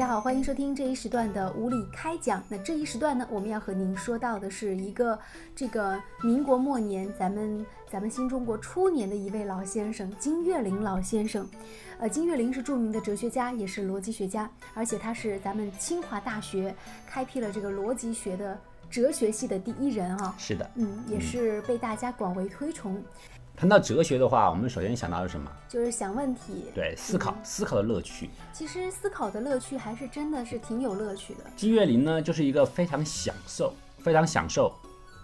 大家好，欢迎收听这一时段的无理开讲。那这一时段呢，我们要和您说到的是一个这个民国末年，咱们咱们新中国初年的一位老先生金岳霖老先生。呃，金岳霖是著名的哲学家，也是逻辑学家，而且他是咱们清华大学开辟了这个逻辑学的哲学系的第一人啊。是的，嗯，也是被大家广为推崇。谈到哲学的话，我们首先想到的是什么？就是想问题，对，思考，思考的乐趣。其实思考的乐趣还是真的是挺有乐趣的。金岳霖呢，就是一个非常享受、非常享受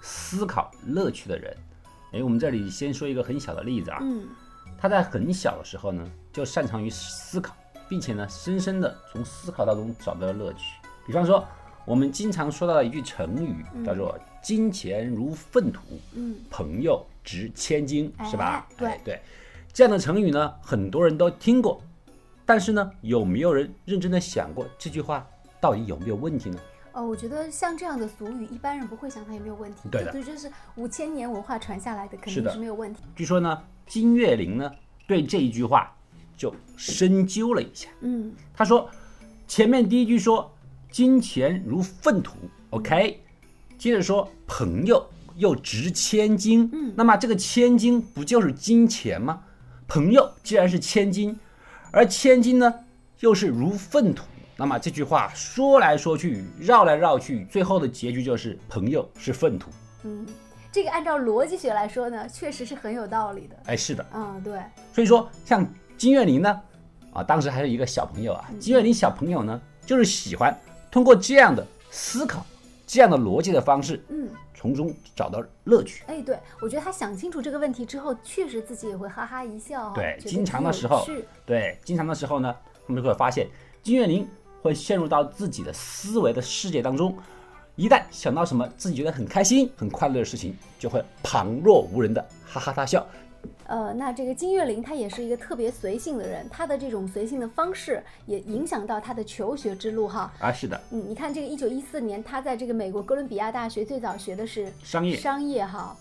思考乐趣的人。哎，我们这里先说一个很小的例子啊。嗯，他在很小的时候呢，就擅长于思考，并且呢，深深的从思考当中找到了乐趣。比方说，我们经常说到的一句成语叫做“金钱如粪土”，嗯，朋友值千金，是吧？哎对哎对，这样的成语呢，很多人都听过，但是呢，有没有人认真的想过这句话到底有没有问题呢？哦，我觉得像这样的俗语，一般人不会想它有没有问题。对的这就是五千年文化传下来的，肯定是没有问题。据说呢，金岳霖呢对这一句话就深究了一下。嗯，他说，前面第一句说金钱如粪土，OK，接着说朋友又值千金，嗯那么这个千金不就是金钱吗？朋友既然是千金，而千金呢又是如粪土，那么这句话说来说去，绕来绕去，最后的结局就是朋友是粪土。嗯，这个按照逻辑学来说呢，确实是很有道理的。哎，是的，嗯，对，所以说像金岳霖呢，啊，当时还是一个小朋友啊，金岳霖小朋友呢，就是喜欢通过这样的思考、这样的逻辑的方式，嗯，从中找到乐趣。哎，对，我觉得他想清楚这个问题之后，确实自己也会哈哈一笑、对经常的时候对，经常的时候呢，他们就会发现金岳霖会陷入到自己的思维的世界当中，一旦想到什么自己觉得很开心、很快乐的事情，就会旁若无人的哈哈大笑。呃，那这个金岳霖他也是一个特别随性的人，他的这种随性的方式也影响到他的求学之路哈。啊，是的，嗯，你看这个一九一四年，他在这个美国哥伦比亚大学最早学的是商业商业哈，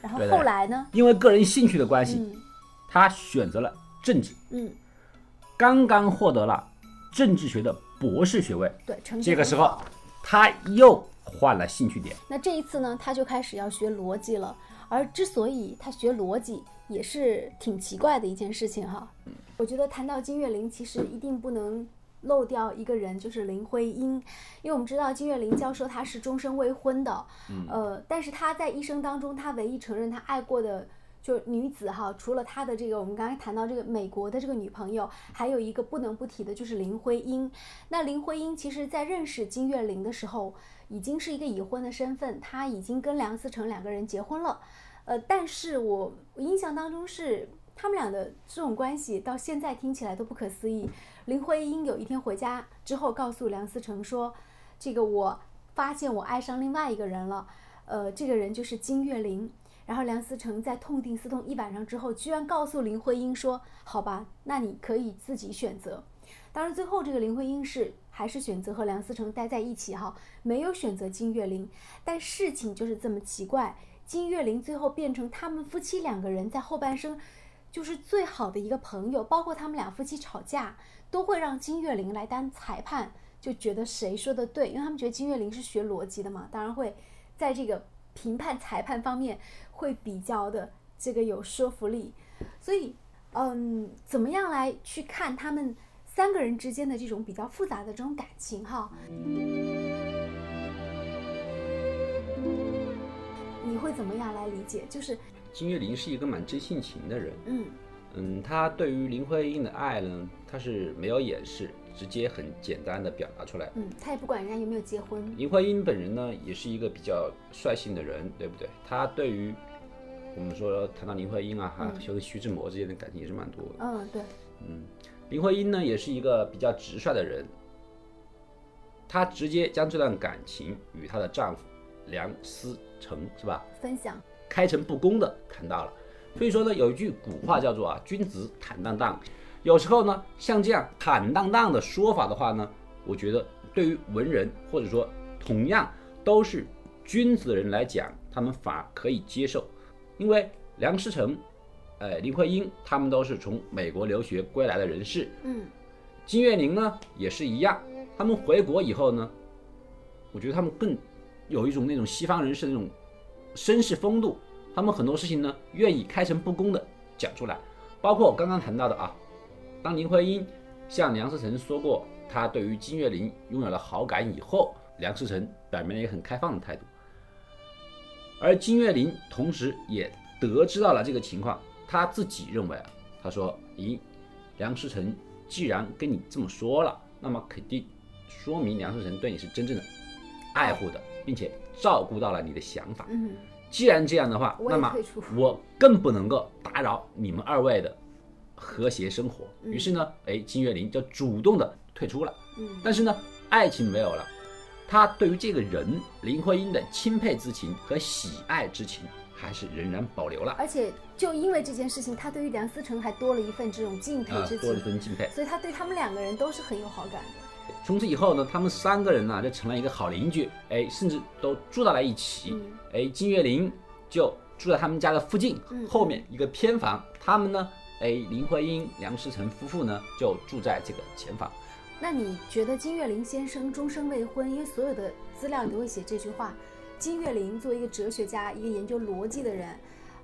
然后后来呢，因为个人兴趣的关系，嗯他选择了政治。嗯，刚刚获得了政治学的博士学位，对，这个时候他又换了兴趣点。那这一次呢，他就开始要学逻辑了。而之所以他学逻辑，也是挺奇怪的一件事情哈。我觉得谈到金岳霖，其实一定不能漏掉一个人，就是林徽因，因为我们知道金岳霖教授他是终身未婚的，呃，但是他在一生当中，他唯一承认他爱过的。就女子哈，除了他的这个，我们刚才谈到这个美国的这个女朋友，还有一个不能不提的就是林徽因。那林徽因其实在认识金岳霖的时候，已经是一个已婚的身份，她已经跟梁思成两个人结婚了。呃，但是我印象当中是他们俩的这种关系，到现在听起来都不可思议。林徽因有一天回家之后，告诉梁思成说：“这个我发现我爱上另外一个人了，呃，这个人就是金岳霖。”然后梁思成在痛定思痛一晚上之后，居然告诉林徽因说：“好吧，那你可以自己选择。”当然，最后这个林徽因是还是选择和梁思成待在一起哈，没有选择金岳霖。但事情就是这么奇怪，金岳霖最后变成他们夫妻两个人在后半生就是最好的一个朋友，包括他们俩夫妻吵架都会让金岳霖来当裁判，就觉得谁说的对，因为他们觉得金岳霖是学逻辑的嘛，当然会在这个评判裁判方面会比较的这个有说服力，所以嗯，怎么样来去看他们三个人之间的这种比较复杂的这种感情哈？你会怎么样来理解？就是金岳霖是一个蛮真性情的人，嗯嗯，他对于林徽因的爱呢，他是没有掩饰，直接很简单的表达出来。嗯，他也不管人家有没有结婚，林徽因本人呢，也是一个比较率性的人，对不对？他对于我们说谈到林徽因啊，哈，和徐志摩之间的感情也是蛮多的。嗯，对，嗯林徽因呢，也是一个比较直率的人，她直接将这段感情与她的丈夫梁思成是吧，分享，开诚布公的谈到了。所以说呢，有一句古话叫做啊，君子坦荡荡。有时候呢，像这样坦荡荡的说法的话呢，我觉得对于文人或者说同样都是君子的人来讲，他们反而可以接受，因为梁思成、呃林徽因他们都是从美国留学归来的人士，嗯。金岳霖呢也是一样，他们回国以后呢，我觉得他们更有一种那种西方人士那种绅士风度，他们很多事情呢愿意开诚布公的讲出来，包括我刚刚谈到的啊，当林徽因向梁思成说过他对于金岳霖拥有了好感以后，梁思成表明了一个很开放的态度，而金岳霖同时也得知到了这个情况，他自己认为啊，他说：“咦，梁思成既然跟你这么说了，那么肯定说明梁思成对你是真正的爱护的，并且照顾到了你的想法。嗯，既然这样的话，那么我更不能够打扰你们二位的和谐生活。嗯于是呢，哎，金岳霖就主动的退出了。嗯但是呢，爱情没有了，他对于这个人林徽因的钦佩之情和喜爱之情还是仍然保留了。而且就因为这件事情，他对于梁思成还多了一份这种敬佩啊，之多了一，份敬佩。所以他对他们两个人都是很有好感的。从此以后呢，他们三个人呢就成了一个好邻居，哎，甚至都住到了一起。嗯哎，金岳霖就住在他们家的附近，嗯后面一个偏房。他们呢，哎，林徽因、梁思成夫妇呢就住在这个前房。那你觉得金岳霖先生终身未婚？因为所有的资料都会写这句话。金岳霖作为一个哲学家，一个研究逻辑的人，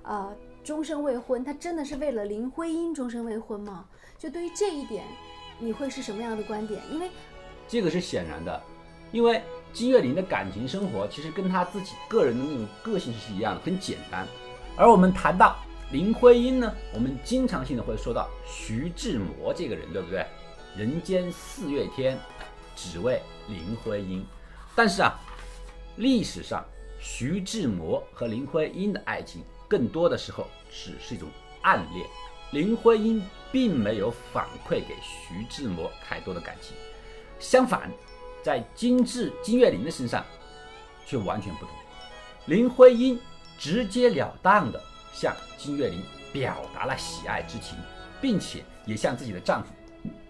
呃，终身未婚，他真的是为了林徽因终身未婚吗？就对于这一点，你会是什么样的观点？因为这个是显然的，因为金岳霖的感情生活其实跟他自己个人的那种个性是一样的，很简单。而我们谈到林徽因呢，我们经常性的会说到徐志摩这个人，对不对？人间四月天，只为林徽因。但是啊，历史上徐志摩和林徽因的爱情，更多的时候只是一种暗恋。林徽因并没有反馈给徐志摩太多的感情。相反，在金志金岳霖的身上却完全不同。林徽因直截了当地向金岳霖表达了喜爱之情，并且也向自己的丈夫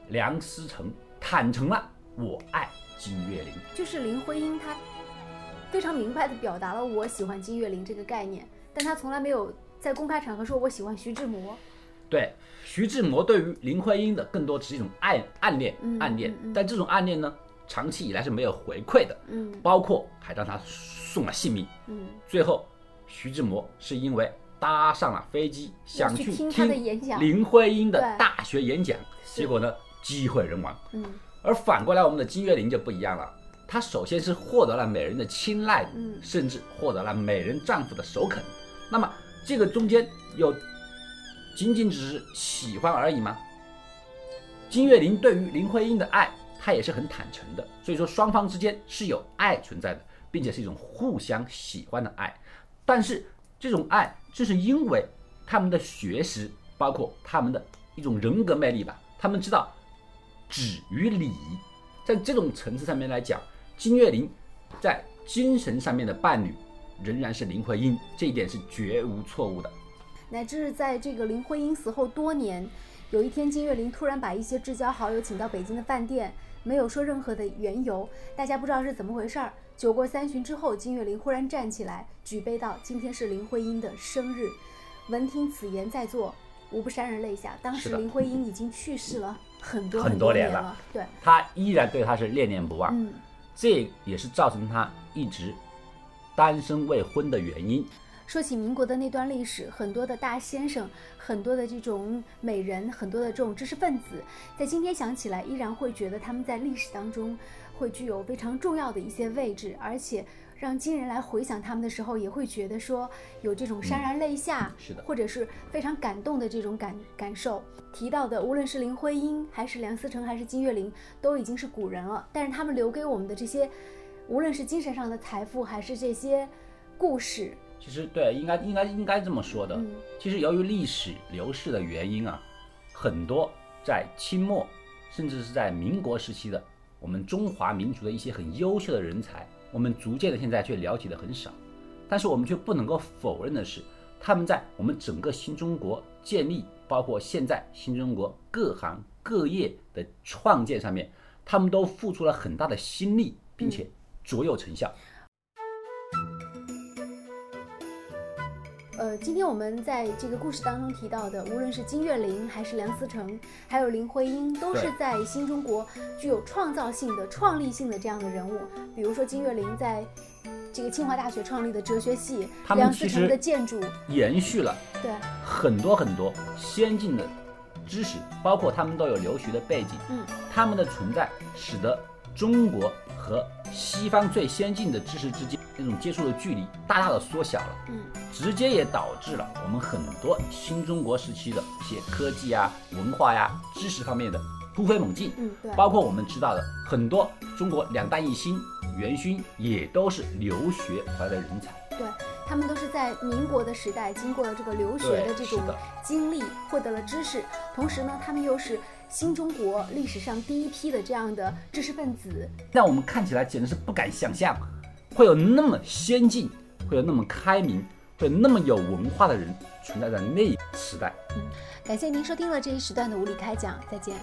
梁思成坦诚了我爱金岳霖。就是林徽因她非常明白地表达了我喜欢金岳霖这个概念，但她从来没有在公开场合说我喜欢徐志摩。对，徐志摩对于林徽因的更多只是一种暗暗恋嗯，暗恋。但这种暗恋呢，长期以来是没有回馈的，嗯包括还让他送了性命。嗯，最后，徐志摩是因为搭上了飞机，想去去听林徽因的大学演讲，结果呢，机会人亡。嗯而反过来，我们的金岳霖就不一样了，他首先是获得了美人的青睐，嗯甚至获得了美人丈夫的首肯。那么，这个中间有仅仅只是喜欢而已吗？金岳霖对于林徽因的爱，他也是很坦诚的，所以说双方之间是有爱存在的，并且是一种互相喜欢的爱。但是这种爱，正是因为他们的学识，包括他们的一种人格魅力吧，他们知道止于礼，在这种层次上面来讲，金岳霖在精神上面的伴侣仍然是林徽因，这一点是绝无错误的。乃至在这个林徽因死后多年，有一天金岳霖突然把一些至交好友请到北京的饭店，没有说任何的缘由，大家不知道是怎么回事儿。酒过三巡之后，金岳霖忽然站起来，举杯道：“今天是林徽因的生日。”闻听此言，在座无不潸然泪下。当时林徽因已经去世了很多很多多年了了，对，他依然对他是念念不忘，嗯。这也是造成他一直单身未婚的原因。说起民国的那段历史，很多的大先生，很多的这种美人，很多的这种知识分子，在今天想起来，依然会觉得他们在历史当中会具有非常重要的一些位置，而且让今人来回想他们的时候，也会觉得说有这种潸然泪下，是的或者是非常感动的这种感感受。提到的，无论是林徽因，还是梁思成，还是金岳霖，都已经是古人了，但是他们留给我们的这些，无论是精神上的财富，还是这些故事，其实对，应该应该应该这么说的。嗯其实由于历史流逝的原因啊，很多在清末甚至是在民国时期的我们中华民族的一些很优秀的人才，我们逐渐的现在却了解的很少。但是我们却不能够否认的是，他们在我们整个新中国建立，包括现在新中国各行各业的创建上面，他们都付出了很大的心力，并且卓有成效。呃，今天我们在这个故事当中提到的，无论是金岳霖还是梁思成，还有林徽因，都是在新中国具有创造性的、创立性的这样的人物。比如说金岳霖在这个清华大学创立的哲学系，他们梁思成实的建筑，延续了对，很多很多先进的知识，包括他们都有留学的背景，嗯，他们的存在使得中国和西方最先进的知识之间那种接触的距离大大的缩小了，嗯，直接也导致了我们很多新中国时期的一些科技啊、文化呀、知识方面的突飞猛进，嗯，对，包括我们知道的很多中国两弹一星、元勋也都是留学回来的人才。对，他们都是在民国的时代经过了这个留学的这种经历，获得了知识，同时呢，他们又是新中国历史上第一批的这样的知识分子。让我们看起来简直是不敢想象，会有那么先进，会有那么开明，会有那么有文化的人存在在那个时代。感谢您收听了这一时段的无理开讲，再见。